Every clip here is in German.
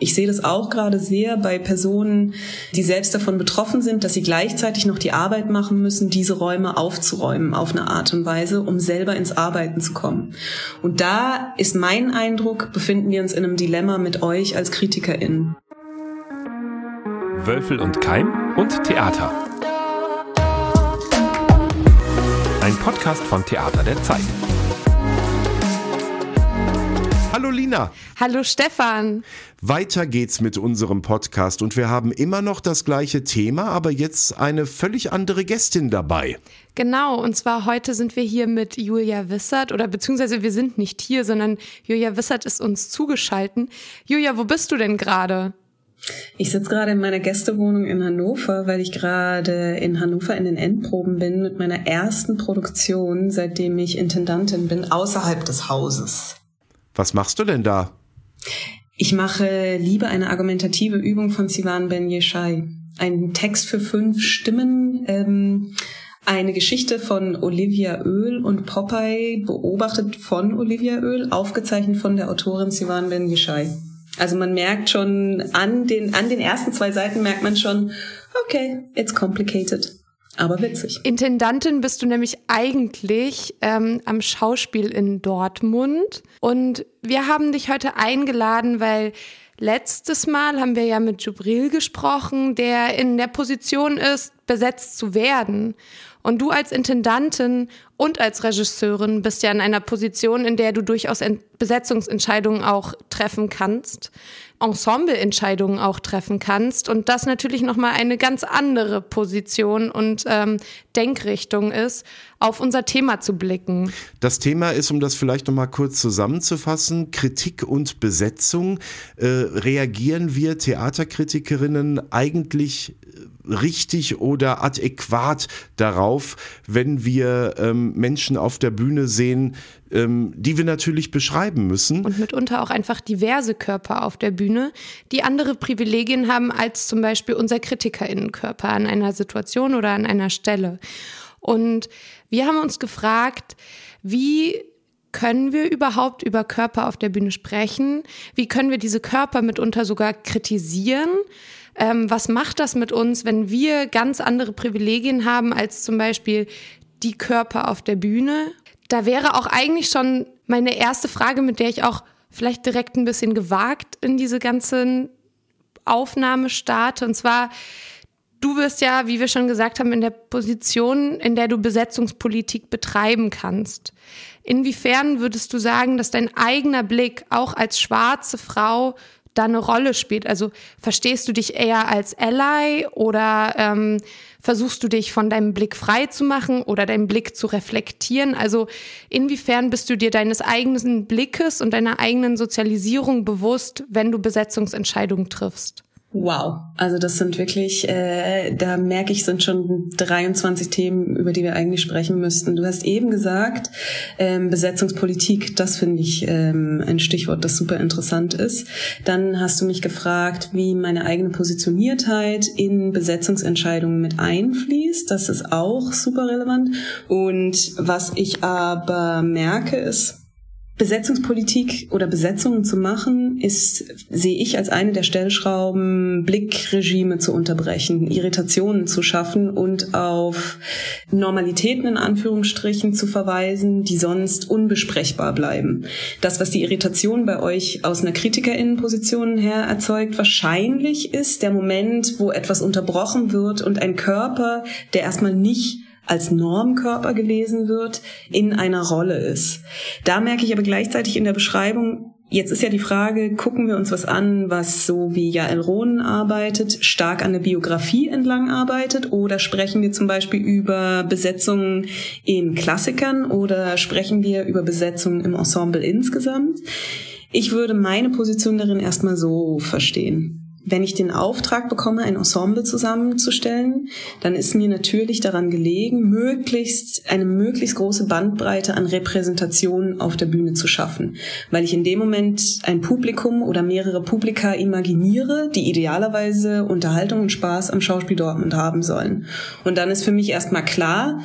Ich sehe das auch gerade sehr bei Personen, die selbst davon betroffen sind, dass sie gleichzeitig noch die Arbeit machen müssen, diese Räume aufzuräumen auf eine Art und Weise, um selber ins Arbeiten zu kommen. Und da ist mein Eindruck, befinden wir uns in einem Dilemma mit euch als KritikerInnen. Wölfel und Keim und Theater. Ein Podcast von Theater der Zeit. Hallo Lina. Hallo Stefan. Weiter geht's mit unserem Podcast und wir haben immer noch das gleiche Thema, aber jetzt eine völlig andere Gästin dabei. Genau, und zwar heute sind wir hier mit Julia Wissert oder beziehungsweise wir sind nicht hier, sondern Julia Wissert ist uns zugeschalten. Julia, wo bist du denn gerade? Ich sitze gerade in meiner Gästewohnung in Hannover, weil ich gerade in Hannover in den Endproben bin mit meiner ersten Produktion, seitdem ich Intendantin bin, außerhalb des Hauses. Was machst du denn da? Ich mache Liebe eine argumentative Übung von Sivan Ben Yeshai. Ein Text für fünf Stimmen, ähm, eine Geschichte von Olivia Öl und Popeye, beobachtet von Olivia Öl, aufgezeichnet von der Autorin Sivan Ben Yeshai. Also man merkt schon an den, an den ersten zwei Seiten merkt man schon, okay, it's complicated aber witzig. Intendantin bist du nämlich eigentlich ähm, am Schauspiel in Dortmund. Und wir haben dich heute eingeladen, weil letztes Mal haben wir ja mit Jubril gesprochen, der in der Position ist, besetzt zu werden. Und du als Intendantin und als Regisseurin bist ja in einer Position, in der du durchaus Besetzungsentscheidungen auch treffen kannst. Ensembleentscheidungen auch treffen kannst und das natürlich nochmal eine ganz andere Position und ähm, Denkrichtung ist, auf unser Thema zu blicken. Das Thema ist, um das vielleicht nochmal kurz zusammenzufassen, Kritik und Besetzung. Äh, reagieren wir Theaterkritikerinnen eigentlich richtig oder adäquat darauf, wenn wir ähm, Menschen auf der Bühne sehen, ähm, die wir natürlich beschreiben müssen. Und mitunter auch einfach diverse Körper auf der Bühne, die andere Privilegien haben als zum Beispiel unser KritikerInnenkörper an einer Situation oder an einer Stelle. Und wir haben uns gefragt, wie können wir überhaupt über Körper auf der Bühne sprechen? Wie können wir diese Körper mitunter sogar kritisieren? Ähm, was macht das mit uns, wenn wir ganz andere Privilegien haben als zum Beispiel die Körper auf der Bühne? Da wäre auch eigentlich schon meine erste Frage, mit der ich auch vielleicht direkt ein bisschen gewagt in diese ganzen Aufnahme starte. Und zwar, du wirst ja, wie wir schon gesagt haben, in der Position, in der du Besetzungspolitik betreiben kannst. Inwiefern würdest du sagen, dass dein eigener Blick auch als schwarze Frau da eine Rolle spielt. Also verstehst du dich eher als Ally oder ähm, versuchst du dich von deinem Blick frei zu machen oder deinen Blick zu reflektieren? Also inwiefern bist du dir deines eigenen Blickes und deiner eigenen Sozialisierung bewusst, wenn du Besetzungsentscheidungen triffst? Wow, also das sind wirklich, äh, da merke ich, sind schon 23 Themen, über die wir eigentlich sprechen müssten. Du hast eben gesagt, ähm, Besetzungspolitik, das finde ich ähm, ein Stichwort, das super interessant ist. Dann hast du mich gefragt, wie meine eigene Positioniertheit in Besetzungsentscheidungen mit einfließt. Das ist auch super relevant. Und was ich aber merke, ist, Besetzungspolitik oder Besetzungen zu machen, ist, sehe ich als eine der Stellschrauben, Blickregime zu unterbrechen, Irritationen zu schaffen und auf Normalitäten in Anführungsstrichen zu verweisen, die sonst unbesprechbar bleiben. Das, was die Irritation bei euch aus einer Kritikerinnenposition her erzeugt, wahrscheinlich ist der Moment, wo etwas unterbrochen wird und ein Körper, der erstmal nicht als Normkörper gelesen wird, in einer Rolle ist. Da merke ich aber gleichzeitig in der Beschreibung, Jetzt ist ja die Frage, gucken wir uns was an, was so wie Jael Rohn arbeitet, stark an der Biografie entlang arbeitet, oder sprechen wir zum Beispiel über Besetzungen in Klassikern oder sprechen wir über Besetzungen im Ensemble insgesamt? Ich würde meine Position darin erstmal so verstehen wenn ich den Auftrag bekomme, ein Ensemble zusammenzustellen, dann ist mir natürlich daran gelegen, möglichst eine möglichst große Bandbreite an Repräsentationen auf der Bühne zu schaffen, weil ich in dem Moment ein Publikum oder mehrere Publika imaginiere, die idealerweise Unterhaltung und Spaß am Schauspiel Dortmund haben sollen. Und dann ist für mich erstmal klar,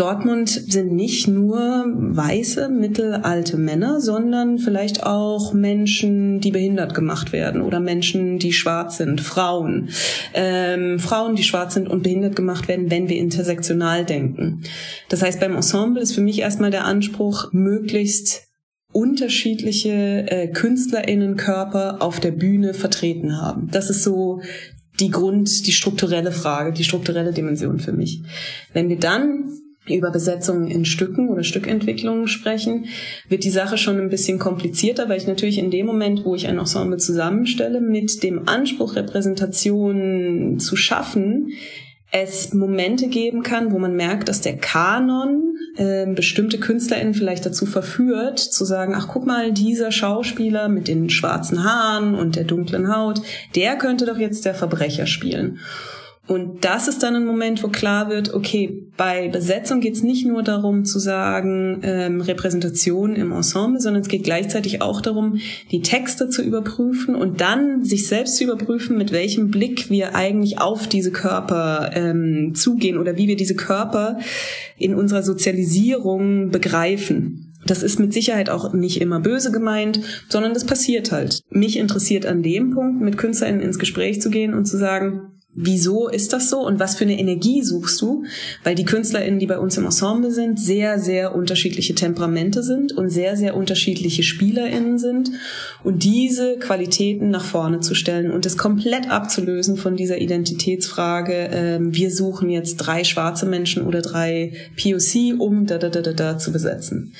Dortmund sind nicht nur weiße, mittelalte Männer, sondern vielleicht auch Menschen, die behindert gemacht werden oder Menschen, die schwarz sind, Frauen. Ähm, Frauen, die schwarz sind und behindert gemacht werden, wenn wir intersektional denken. Das heißt, beim Ensemble ist für mich erstmal der Anspruch, möglichst unterschiedliche äh, KünstlerInnenkörper auf der Bühne vertreten haben. Das ist so die Grund, die strukturelle Frage, die strukturelle Dimension für mich. Wenn wir dann über Besetzungen in Stücken oder Stückentwicklungen sprechen, wird die Sache schon ein bisschen komplizierter, weil ich natürlich in dem Moment, wo ich ein Ensemble zusammenstelle, mit dem Anspruch, Repräsentation zu schaffen, es Momente geben kann, wo man merkt, dass der Kanon äh, bestimmte KünstlerInnen vielleicht dazu verführt, zu sagen, ach guck mal, dieser Schauspieler mit den schwarzen Haaren und der dunklen Haut, der könnte doch jetzt der Verbrecher spielen. Und das ist dann ein Moment, wo klar wird, okay, bei Besetzung geht es nicht nur darum zu sagen, ähm, Repräsentation im Ensemble, sondern es geht gleichzeitig auch darum, die Texte zu überprüfen und dann sich selbst zu überprüfen, mit welchem Blick wir eigentlich auf diese Körper ähm, zugehen oder wie wir diese Körper in unserer Sozialisierung begreifen. Das ist mit Sicherheit auch nicht immer böse gemeint, sondern das passiert halt. Mich interessiert an dem Punkt, mit KünstlerInnen ins Gespräch zu gehen und zu sagen, wieso ist das so und was für eine Energie suchst du? Weil die KünstlerInnen, die bei uns im Ensemble sind, sehr, sehr unterschiedliche Temperamente sind und sehr, sehr unterschiedliche SpielerInnen sind. Und diese Qualitäten nach vorne zu stellen und es komplett abzulösen von dieser Identitätsfrage, äh, wir suchen jetzt drei schwarze Menschen oder drei POC, um da, da, da, da, da zu besetzen.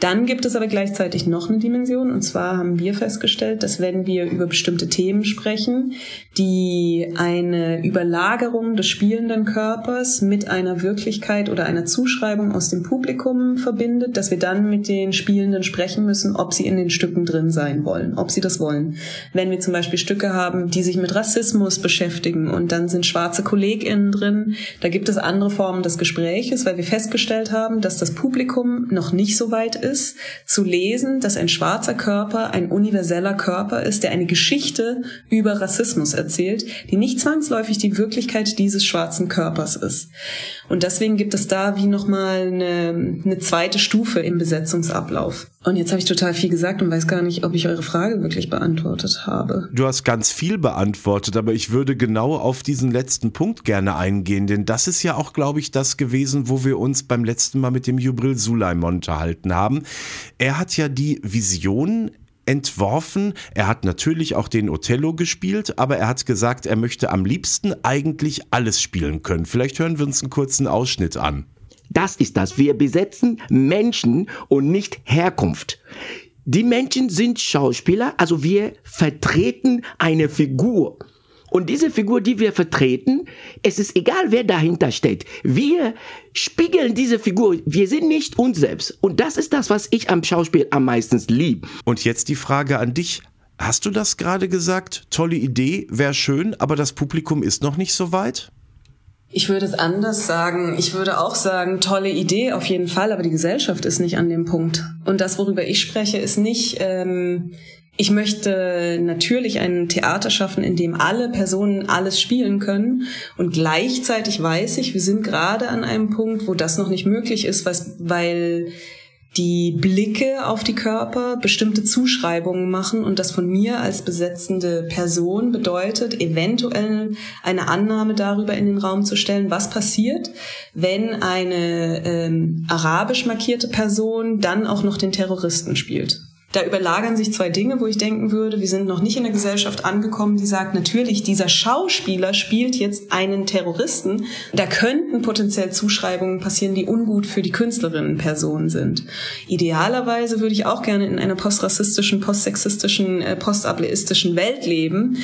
Dann gibt es aber gleichzeitig noch eine Dimension und zwar haben wir festgestellt, dass wenn wir über bestimmte Themen sprechen, die eine Überlagerung des spielenden Körpers mit einer Wirklichkeit oder einer Zuschreibung aus dem Publikum verbindet, dass wir dann mit den Spielenden sprechen müssen, ob sie in den Stücken drin sein wollen, ob sie das wollen. Wenn wir zum Beispiel Stücke haben, die sich mit Rassismus beschäftigen und dann sind schwarze KollegInnen drin, da gibt es andere Formen des Gespräches, weil wir festgestellt haben, dass das Publikum noch nicht so weit ist, zu lesen, dass ein schwarzer Körper ein universeller Körper ist, der eine Geschichte über Rassismus erzählt, die nicht zwangsläufig häufig die Wirklichkeit dieses schwarzen Körpers ist. Und deswegen gibt es da wie nochmal eine, eine zweite Stufe im Besetzungsablauf. Und jetzt habe ich total viel gesagt und weiß gar nicht, ob ich eure Frage wirklich beantwortet habe. Du hast ganz viel beantwortet, aber ich würde genau auf diesen letzten Punkt gerne eingehen, denn das ist ja auch, glaube ich, das gewesen, wo wir uns beim letzten Mal mit dem Jubril Suleiman unterhalten haben. Er hat ja die Vision entworfen. Er hat natürlich auch den Othello gespielt, aber er hat gesagt, er möchte am liebsten eigentlich alles spielen können. Vielleicht hören wir uns einen kurzen Ausschnitt an. Das ist das. Wir besetzen Menschen und nicht Herkunft. Die Menschen sind Schauspieler, also wir vertreten eine Figur. Und diese Figur, die wir vertreten, es ist egal, wer dahinter steht. Wir spiegeln diese Figur. Wir sind nicht uns selbst. Und das ist das, was ich am Schauspiel am meisten liebe. Und jetzt die Frage an dich. Hast du das gerade gesagt? Tolle Idee, wäre schön, aber das Publikum ist noch nicht so weit? Ich würde es anders sagen. Ich würde auch sagen, tolle Idee auf jeden Fall, aber die Gesellschaft ist nicht an dem Punkt. Und das, worüber ich spreche, ist nicht, ähm, ich möchte natürlich ein Theater schaffen, in dem alle Personen alles spielen können. Und gleichzeitig weiß ich, wir sind gerade an einem Punkt, wo das noch nicht möglich ist, weil die Blicke auf die Körper bestimmte Zuschreibungen machen und das von mir als besetzende Person bedeutet, eventuell eine Annahme darüber in den Raum zu stellen, was passiert, wenn eine ähm, arabisch markierte Person dann auch noch den Terroristen spielt da überlagern sich zwei Dinge, wo ich denken würde, wir sind noch nicht in der Gesellschaft angekommen, die sagt, natürlich, dieser Schauspieler spielt jetzt einen Terroristen. Da könnten potenziell Zuschreibungen passieren, die ungut für die Künstlerinnenperson sind. Idealerweise würde ich auch gerne in einer postrassistischen, postsexistischen, äh, postableistischen Welt leben,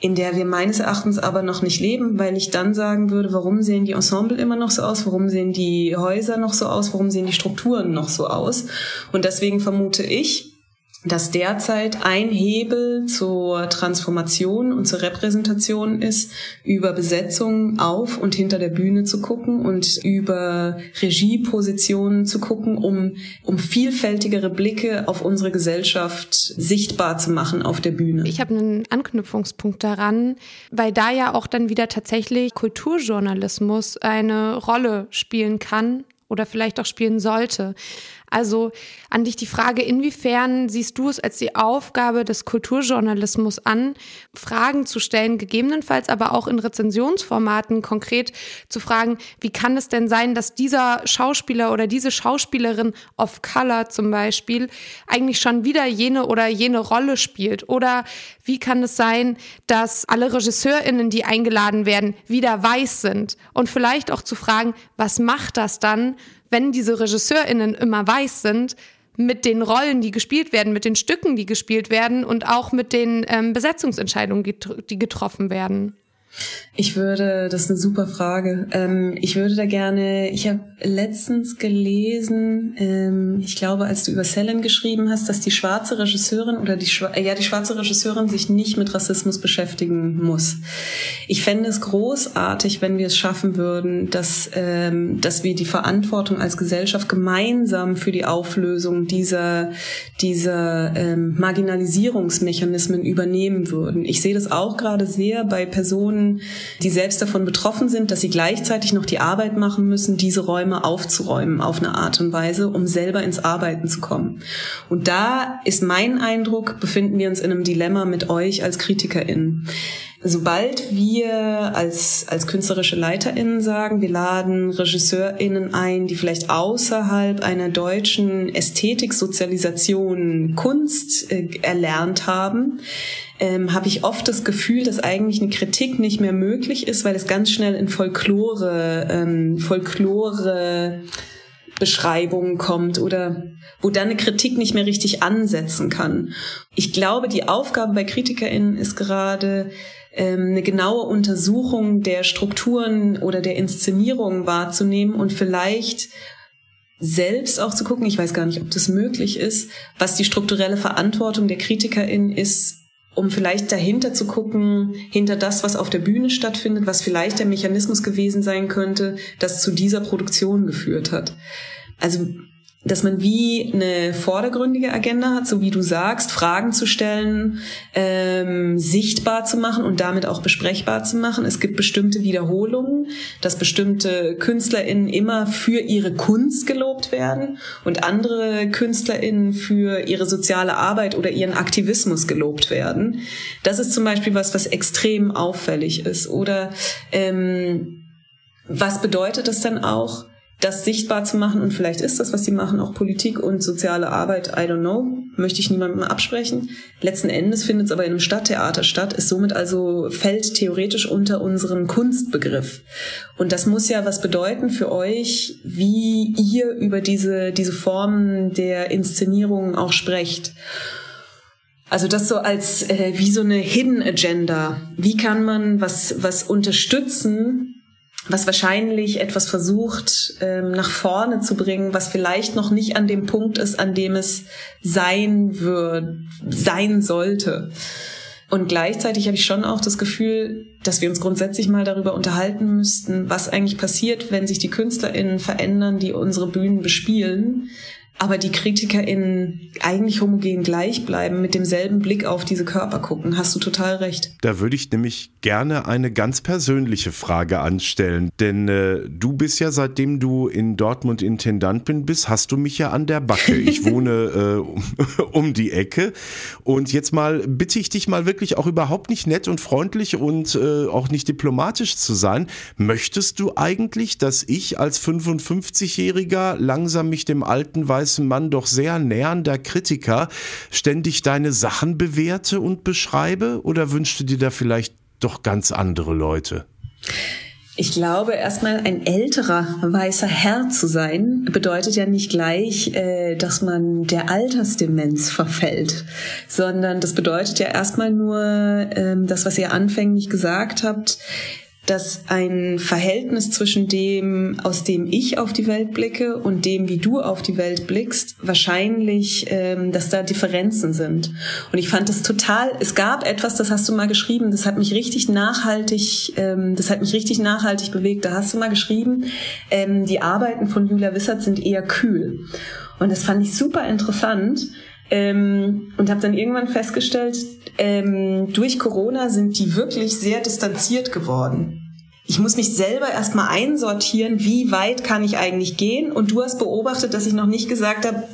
in der wir meines Erachtens aber noch nicht leben, weil ich dann sagen würde, warum sehen die Ensemble immer noch so aus, warum sehen die Häuser noch so aus, warum sehen die Strukturen noch so aus. Und deswegen vermute ich, dass derzeit ein Hebel zur Transformation und zur Repräsentation ist, über Besetzung auf und hinter der Bühne zu gucken und über Regiepositionen zu gucken, um, um vielfältigere Blicke auf unsere Gesellschaft sichtbar zu machen auf der Bühne. Ich habe einen Anknüpfungspunkt daran, weil da ja auch dann wieder tatsächlich Kulturjournalismus eine Rolle spielen kann oder vielleicht auch spielen sollte. Also an dich die Frage, inwiefern siehst du es als die Aufgabe des Kulturjournalismus an, Fragen zu stellen, gegebenenfalls aber auch in Rezensionsformaten konkret zu fragen, wie kann es denn sein, dass dieser Schauspieler oder diese Schauspielerin of Color zum Beispiel eigentlich schon wieder jene oder jene Rolle spielt? Oder wie kann es sein, dass alle RegisseurInnen, die eingeladen werden, wieder weiß sind? Und vielleicht auch zu fragen, was macht das dann wenn diese RegisseurInnen immer weiß sind, mit den Rollen, die gespielt werden, mit den Stücken, die gespielt werden und auch mit den ähm, Besetzungsentscheidungen, die getroffen werden. Ich würde, das ist eine super Frage. Ähm, ich würde da gerne, ich habe letztens gelesen, ähm, ich glaube, als du über Selen geschrieben hast, dass die schwarze Regisseurin oder die, äh, ja, die schwarze Regisseurin sich nicht mit Rassismus beschäftigen muss. Ich fände es großartig, wenn wir es schaffen würden, dass, ähm, dass wir die Verantwortung als Gesellschaft gemeinsam für die Auflösung dieser, dieser ähm, Marginalisierungsmechanismen übernehmen würden. Ich sehe das auch gerade sehr bei Personen, die selbst davon betroffen sind, dass sie gleichzeitig noch die Arbeit machen müssen, diese Räume aufzuräumen auf eine Art und Weise, um selber ins Arbeiten zu kommen. Und da ist mein Eindruck, befinden wir uns in einem Dilemma mit euch als KritikerInnen sobald wir als, als künstlerische LeiterInnen sagen, wir laden RegisseurInnen ein, die vielleicht außerhalb einer deutschen Ästhetik-Sozialisation Kunst äh, erlernt haben, ähm, habe ich oft das Gefühl, dass eigentlich eine Kritik nicht mehr möglich ist, weil es ganz schnell in Folklore, ähm, Folklore Beschreibungen kommt oder wo dann eine Kritik nicht mehr richtig ansetzen kann. Ich glaube, die Aufgabe bei KritikerInnen ist gerade, ähm, eine genaue Untersuchung der Strukturen oder der Inszenierung wahrzunehmen und vielleicht selbst auch zu gucken, ich weiß gar nicht, ob das möglich ist, was die strukturelle Verantwortung der KritikerInnen ist, um vielleicht dahinter zu gucken, hinter das, was auf der Bühne stattfindet, was vielleicht der Mechanismus gewesen sein könnte, das zu dieser Produktion geführt hat. Also dass man wie eine vordergründige Agenda hat, so wie du sagst, Fragen zu stellen, ähm, sichtbar zu machen und damit auch besprechbar zu machen. Es gibt bestimmte Wiederholungen, dass bestimmte KünstlerInnen immer für ihre Kunst gelobt werden und andere KünstlerInnen für ihre soziale Arbeit oder ihren Aktivismus gelobt werden. Das ist zum Beispiel was, was extrem auffällig ist. Oder ähm, was bedeutet das dann auch? Das sichtbar zu machen und vielleicht ist das, was sie machen, auch Politik und soziale Arbeit, I don't know, möchte ich niemandem absprechen. Letzten Endes findet es aber in einem Stadttheater statt, ist somit also fällt theoretisch unter unseren Kunstbegriff. Und das muss ja was bedeuten für euch, wie ihr über diese, diese Formen der Inszenierung auch sprecht. Also das so als äh, wie so eine Hidden Agenda. Wie kann man was was unterstützen, was wahrscheinlich etwas versucht ähm, nach vorne zu bringen, was vielleicht noch nicht an dem Punkt ist, an dem es sein wird, sein sollte. Und gleichzeitig habe ich schon auch das Gefühl, dass wir uns grundsätzlich mal darüber unterhalten müssten, was eigentlich passiert, wenn sich die KünstlerInnen verändern, die unsere Bühnen bespielen, aber die KritikerInnen eigentlich homogen gleich bleiben, mit demselben Blick auf diese Körper gucken. Hast du total recht. Da würde ich nämlich gerne eine ganz persönliche Frage anstellen. Denn äh, du bist ja, seitdem du in Dortmund Intendantin bist, hast du mich ja an der Backe. Ich wohne äh, um die Ecke. Und jetzt mal bitte ich dich mal wirklich auch überhaupt nicht nett und freundlich und äh, auch nicht diplomatisch zu sein. Möchtest du eigentlich, dass ich als 55-Jähriger langsam mich dem alten Weiß weißen Mann doch sehr nähernder Kritiker ständig deine Sachen bewerte und beschreibe? Oder wünschst du dir da vielleicht doch ganz andere Leute? Ich glaube, erstmal ein älterer weißer Herr zu sein, bedeutet ja nicht gleich, äh, dass man der Altersdemenz verfällt, sondern das bedeutet ja erstmal nur ähm, das, was ihr anfänglich gesagt habt, dass ein Verhältnis zwischen dem, aus dem ich auf die Welt blicke und dem, wie du auf die Welt blickst, wahrscheinlich, ähm, dass da Differenzen sind. Und ich fand es total, es gab etwas, das hast du mal geschrieben, das hat mich richtig nachhaltig, ähm, das hat mich richtig nachhaltig bewegt. Da hast du mal geschrieben, ähm, die Arbeiten von Julia Wissert sind eher kühl. Und das fand ich super interessant. Ähm, und habe dann irgendwann festgestellt, ähm, durch Corona sind die wirklich sehr distanziert geworden. ich muss mich selber erstmal einsortieren, wie weit kann ich eigentlich gehen. Und du hast beobachtet, dass ich noch nicht gesagt habe,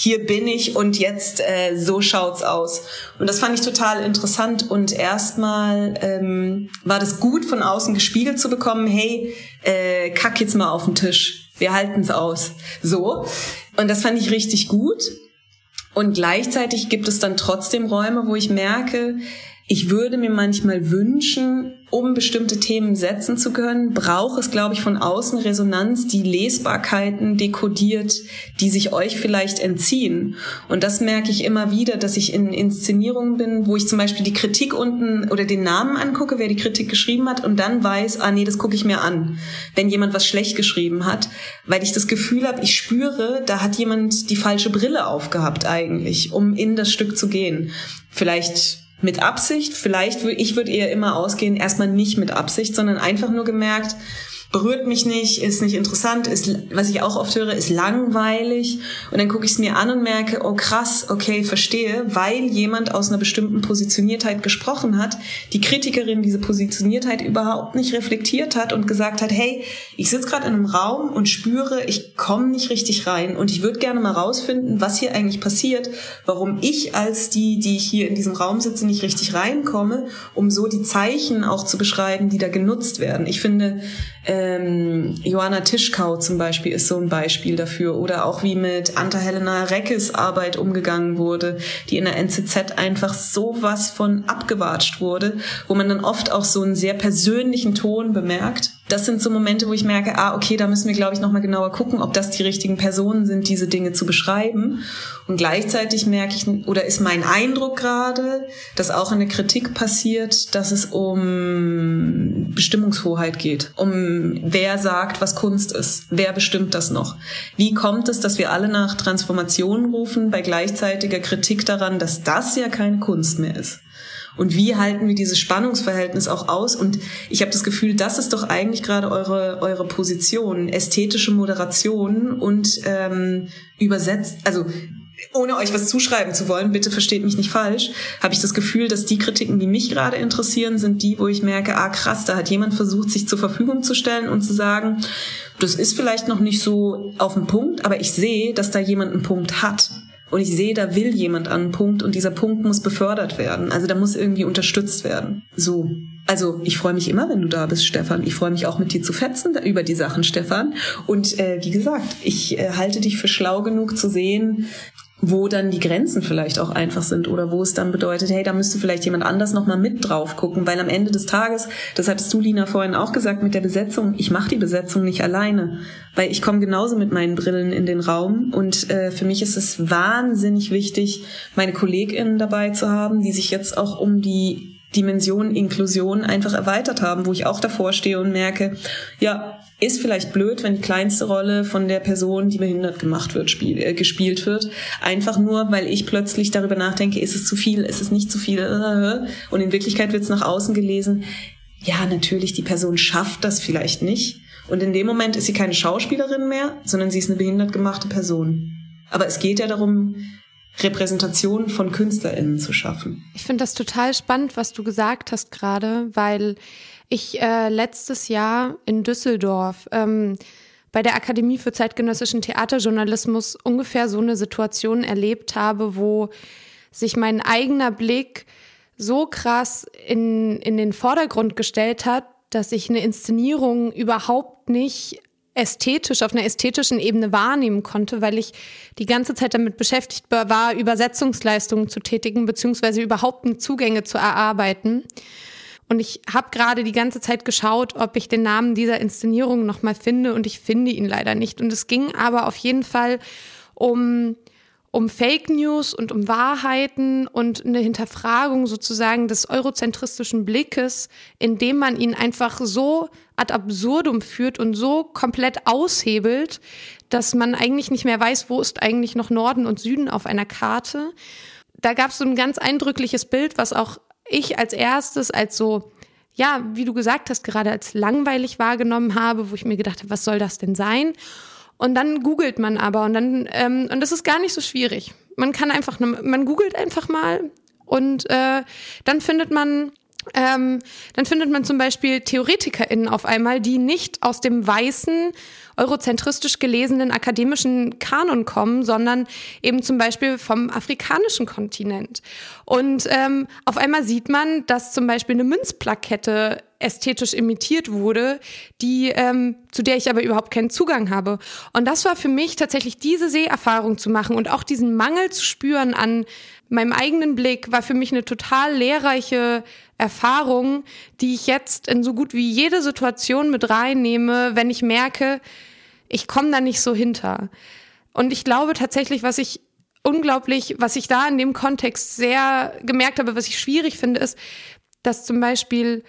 hier bin ich und jetzt äh, so schaut's aus. Und das fand ich total interessant. Und erstmal ähm, war das gut von außen gespiegelt zu bekommen, hey, äh, kack jetzt mal auf den Tisch. Wir halten's aus. So. Und das fand ich richtig gut. Und gleichzeitig gibt es dann trotzdem Räume, wo ich merke, ich würde mir manchmal wünschen, um bestimmte Themen setzen zu können, braucht es, glaube ich, von außen Resonanz, die Lesbarkeiten dekodiert, die sich euch vielleicht entziehen. Und das merke ich immer wieder, dass ich in Inszenierungen bin, wo ich zum Beispiel die Kritik unten oder den Namen angucke, wer die Kritik geschrieben hat, und dann weiß, ah nee, das gucke ich mir an, wenn jemand was schlecht geschrieben hat, weil ich das Gefühl habe, ich spüre, da hat jemand die falsche Brille aufgehabt eigentlich, um in das Stück zu gehen. Vielleicht mit Absicht. Vielleicht, ich würde eher immer ausgehen, erstmal nicht mit Absicht, sondern einfach nur gemerkt, berührt mich nicht, ist nicht interessant, ist, was ich auch oft höre, ist langweilig. Und dann gucke ich es mir an und merke, oh krass, okay, verstehe, weil jemand aus einer bestimmten Positioniertheit gesprochen hat, die Kritikerin diese Positioniertheit überhaupt nicht reflektiert hat und gesagt hat, hey, ich sitze gerade in einem Raum und spüre, ich komme nicht richtig rein und ich würde gerne mal rausfinden, was hier eigentlich passiert, warum ich als die, die hier in diesem Raum sitze, nicht richtig reinkomme, um so die Zeichen auch zu beschreiben, die da genutzt werden. Ich finde, ähm, Johanna Tischkau zum Beispiel ist so ein Beispiel dafür. Oder auch wie mit Anta Helena Reckes Arbeit umgegangen wurde, die in der NZZ einfach so was von abgewatscht wurde, wo man dann oft auch so einen sehr persönlichen Ton bemerkt das sind so Momente, wo ich merke, ah, okay, da müssen wir, glaube ich, nochmal genauer gucken, ob das die richtigen Personen sind, diese Dinge zu beschreiben. Und gleichzeitig merke ich, oder ist mein Eindruck gerade, dass auch in der Kritik passiert, dass es um Bestimmungshoheit geht. Um wer sagt, was Kunst ist. Wer bestimmt das noch? Wie kommt es, dass wir alle nach Transformation rufen, bei gleichzeitiger Kritik daran, dass das ja keine Kunst mehr ist? Und wie halten wir dieses Spannungsverhältnis auch aus? Und ich habe das Gefühl, das ist doch eigentlich gerade eure, eure Position, ästhetische Moderation und ähm, übersetzt, also ohne euch was zuschreiben zu wollen, bitte versteht mich nicht falsch, habe ich das Gefühl, dass die Kritiken, die mich gerade interessieren, sind die, wo ich merke, ah krass, da hat jemand versucht, sich zur Verfügung zu stellen und zu sagen, das ist vielleicht noch nicht so auf den Punkt, aber ich sehe, dass da jemand einen Punkt hat. Und ich sehe, da will jemand an einen Punkt und dieser Punkt muss befördert werden. Also da muss irgendwie unterstützt werden. So. Also ich freue mich immer, wenn du da bist, Stefan. Ich freue mich auch mit dir zu fetzen über die Sachen, Stefan. Und äh, wie gesagt, ich äh, halte dich für schlau genug zu sehen, wo dann die Grenzen vielleicht auch einfach sind oder wo es dann bedeutet, hey, da müsste vielleicht jemand anders nochmal mit drauf gucken, weil am Ende des Tages, das hattest du, Lina, vorhin auch gesagt mit der Besetzung, ich mache die Besetzung nicht alleine, weil ich komme genauso mit meinen Brillen in den Raum und äh, für mich ist es wahnsinnig wichtig, meine KollegInnen dabei zu haben, die sich jetzt auch um die Dimension Inklusion einfach erweitert haben, wo ich auch davor stehe und merke, ja, ist vielleicht blöd, wenn die kleinste Rolle von der Person, die behindert gemacht wird, spiel, äh, gespielt wird. Einfach nur, weil ich plötzlich darüber nachdenke, ist es zu viel, ist es nicht zu viel. Und in Wirklichkeit wird es nach außen gelesen. Ja, natürlich, die Person schafft das vielleicht nicht. Und in dem Moment ist sie keine Schauspielerin mehr, sondern sie ist eine behindert gemachte Person. Aber es geht ja darum, Repräsentation von KünstlerInnen zu schaffen. Ich finde das total spannend, was du gesagt hast gerade, weil ich äh, letztes Jahr in Düsseldorf ähm, bei der Akademie für zeitgenössischen Theaterjournalismus ungefähr so eine Situation erlebt habe, wo sich mein eigener Blick so krass in, in den Vordergrund gestellt hat, dass ich eine Inszenierung überhaupt nicht ästhetisch, auf einer ästhetischen Ebene wahrnehmen konnte, weil ich die ganze Zeit damit beschäftigt war, Übersetzungsleistungen zu tätigen, beziehungsweise überhaupt Zugänge zu erarbeiten. Und ich habe gerade die ganze Zeit geschaut, ob ich den Namen dieser Inszenierung nochmal finde und ich finde ihn leider nicht. Und es ging aber auf jeden Fall um, um Fake News und um Wahrheiten und eine Hinterfragung sozusagen des eurozentristischen Blickes, indem man ihn einfach so ad absurdum führt und so komplett aushebelt, dass man eigentlich nicht mehr weiß, wo ist eigentlich noch Norden und Süden auf einer Karte. Da gab es so ein ganz eindrückliches Bild, was auch ich als erstes als so, ja, wie du gesagt hast, gerade als langweilig wahrgenommen habe, wo ich mir gedacht habe, was soll das denn sein? Und dann googelt man aber und dann, ähm, und das ist gar nicht so schwierig. Man kann einfach, man googelt einfach mal und äh, dann findet man ähm, dann findet man zum Beispiel TheoretikerInnen auf einmal, die nicht aus dem weißen, eurozentristisch gelesenen akademischen Kanon kommen, sondern eben zum Beispiel vom afrikanischen Kontinent. Und ähm, auf einmal sieht man, dass zum Beispiel eine Münzplakette ästhetisch imitiert wurde, die ähm, zu der ich aber überhaupt keinen Zugang habe. Und das war für mich tatsächlich diese Seherfahrung zu machen und auch diesen Mangel zu spüren an meinem eigenen Blick war für mich eine total lehrreiche Erfahrung, die ich jetzt in so gut wie jede Situation mit reinnehme, wenn ich merke, ich komme da nicht so hinter. Und ich glaube tatsächlich, was ich unglaublich, was ich da in dem Kontext sehr gemerkt habe, was ich schwierig finde, ist, dass zum Beispiel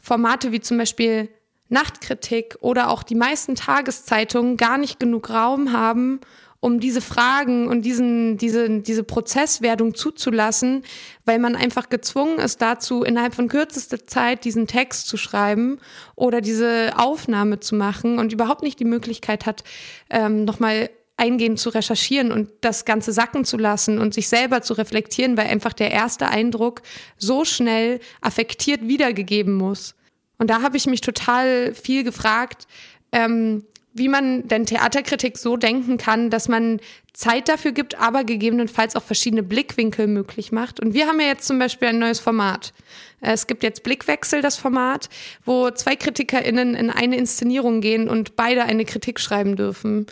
Formate wie zum Beispiel Nachtkritik oder auch die meisten Tageszeitungen gar nicht genug Raum haben, um diese Fragen und diesen, diese, diese Prozesswerdung zuzulassen, weil man einfach gezwungen ist dazu, innerhalb von kürzester Zeit diesen Text zu schreiben oder diese Aufnahme zu machen und überhaupt nicht die Möglichkeit hat, ähm, nochmal eingehend zu recherchieren und das Ganze sacken zu lassen und sich selber zu reflektieren, weil einfach der erste Eindruck so schnell affektiert wiedergegeben muss. Und da habe ich mich total viel gefragt, ähm, wie man denn Theaterkritik so denken kann, dass man Zeit dafür gibt, aber gegebenenfalls auch verschiedene Blickwinkel möglich macht. Und wir haben ja jetzt zum Beispiel ein neues Format. Es gibt jetzt Blickwechsel, das Format, wo zwei KritikerInnen in eine Inszenierung gehen und beide eine Kritik schreiben dürfen.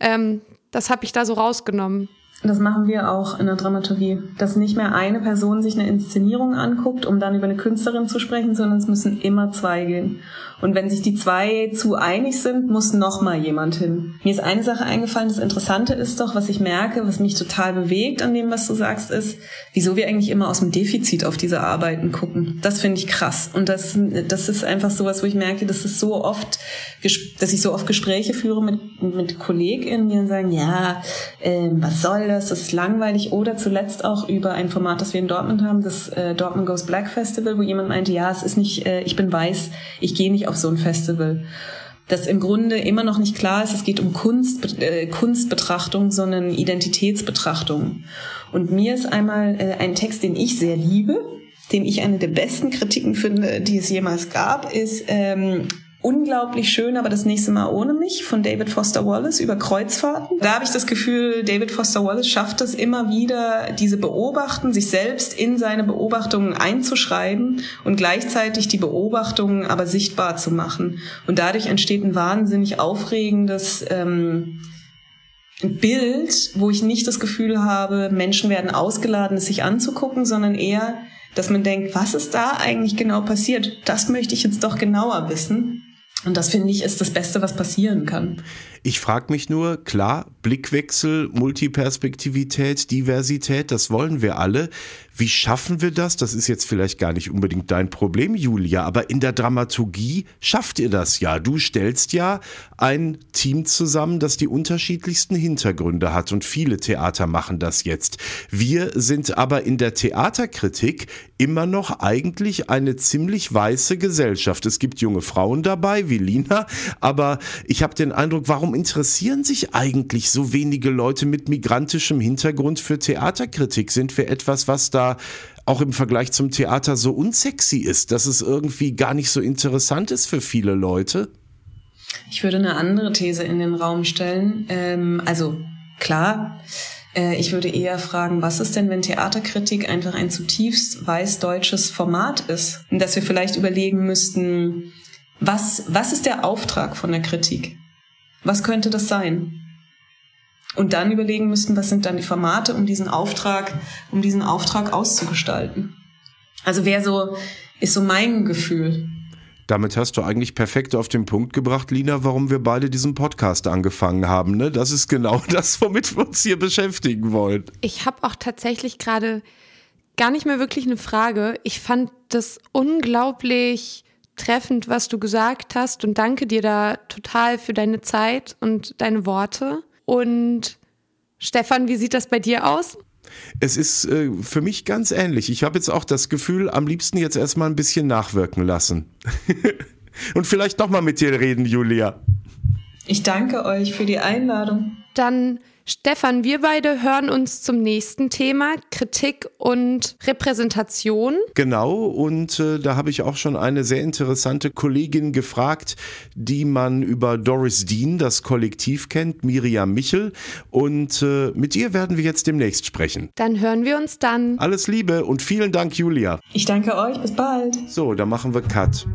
Ähm, das habe ich da so rausgenommen. Das machen wir auch in der Dramaturgie, dass nicht mehr eine Person sich eine Inszenierung anguckt, um dann über eine Künstlerin zu sprechen, sondern es müssen immer zwei gehen. Und wenn sich die zwei zu einig sind, muss noch mal jemand hin. Mir ist eine Sache eingefallen, das Interessante ist doch, was ich merke, was mich total bewegt an dem, was du sagst, ist, wieso wir eigentlich immer aus dem Defizit auf diese Arbeiten gucken. Das finde ich krass. Und das, das ist einfach sowas, wo ich merke, dass es so oft, dass ich so oft Gespräche führe mit, mit KollegInnen, die dann sagen, ja, äh, was soll das, das ist langweilig. Oder zuletzt auch über ein Format, das wir in Dortmund haben, das äh, Dortmund Goes Black Festival, wo jemand meinte, ja, es ist nicht, äh, ich bin weiß, ich gehe nicht auf so ein Festival. Dass im Grunde immer noch nicht klar ist, es geht um Kunst, äh, Kunstbetrachtung, sondern Identitätsbetrachtung. Und mir ist einmal äh, ein Text, den ich sehr liebe, den ich eine der besten Kritiken finde, die es jemals gab, ist ähm, unglaublich schön, aber das nächste Mal ohne mich von David Foster Wallace über Kreuzfahrten. Da habe ich das Gefühl, David Foster Wallace schafft es immer wieder, diese Beobachten, sich selbst in seine Beobachtungen einzuschreiben und gleichzeitig die Beobachtungen aber sichtbar zu machen. Und dadurch entsteht ein wahnsinnig aufregendes ähm, Bild, wo ich nicht das Gefühl habe, Menschen werden ausgeladen, es sich anzugucken, sondern eher, dass man denkt, was ist da eigentlich genau passiert? Das möchte ich jetzt doch genauer wissen. Und das finde ich ist das Beste, was passieren kann. Ich frage mich nur, klar, Blickwechsel, Multiperspektivität, Diversität, das wollen wir alle. Wie schaffen wir das? Das ist jetzt vielleicht gar nicht unbedingt dein Problem, Julia, aber in der Dramaturgie schafft ihr das ja. Du stellst ja ein Team zusammen, das die unterschiedlichsten Hintergründe hat und viele Theater machen das jetzt. Wir sind aber in der Theaterkritik immer noch eigentlich eine ziemlich weiße Gesellschaft. Es gibt junge Frauen dabei, wie Lina, aber ich habe den Eindruck, warum interessieren sich eigentlich so wenige Leute mit migrantischem Hintergrund für Theaterkritik? Sind wir etwas, was da auch im Vergleich zum Theater so unsexy ist, dass es irgendwie gar nicht so interessant ist für viele Leute? Ich würde eine andere These in den Raum stellen. Ähm, also klar, äh, ich würde eher fragen, was ist denn, wenn Theaterkritik einfach ein zutiefst weißdeutsches Format ist? Und dass wir vielleicht überlegen müssten, was, was ist der Auftrag von der Kritik? Was könnte das sein? Und dann überlegen müssten, was sind dann die Formate, um diesen Auftrag, um diesen Auftrag auszugestalten. Also wer so, ist so mein Gefühl. Damit hast du eigentlich perfekt auf den Punkt gebracht, Lina, warum wir beide diesen Podcast angefangen haben. Ne? Das ist genau das, womit wir uns hier beschäftigen wollen. Ich habe auch tatsächlich gerade gar nicht mehr wirklich eine Frage. Ich fand das unglaublich treffend, was du gesagt hast und danke dir da total für deine Zeit und deine Worte. Und Stefan, wie sieht das bei dir aus? Es ist äh, für mich ganz ähnlich. Ich habe jetzt auch das Gefühl, am liebsten jetzt erstmal ein bisschen nachwirken lassen. und vielleicht nochmal mit dir reden, Julia. Ich danke euch für die Einladung. Dann Stefan, wir beide hören uns zum nächsten Thema, Kritik und Repräsentation. Genau, und äh, da habe ich auch schon eine sehr interessante Kollegin gefragt, die man über Doris Dean, das Kollektiv kennt, Miriam Michel. Und äh, mit ihr werden wir jetzt demnächst sprechen. Dann hören wir uns dann. Alles Liebe und vielen Dank, Julia. Ich danke euch, bis bald. So, dann machen wir Cut.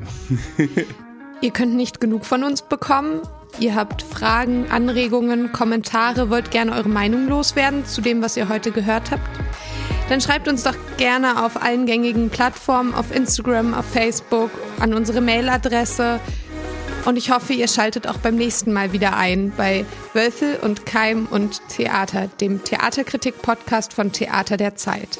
Ihr könnt nicht genug von uns bekommen. Ihr habt Fragen, Anregungen, Kommentare, wollt gerne eure Meinung loswerden zu dem, was ihr heute gehört habt? Dann schreibt uns doch gerne auf allen gängigen Plattformen, auf Instagram, auf Facebook, an unsere Mailadresse. Und ich hoffe, ihr schaltet auch beim nächsten Mal wieder ein bei Wölfel und Keim und Theater, dem Theaterkritik-Podcast von Theater der Zeit.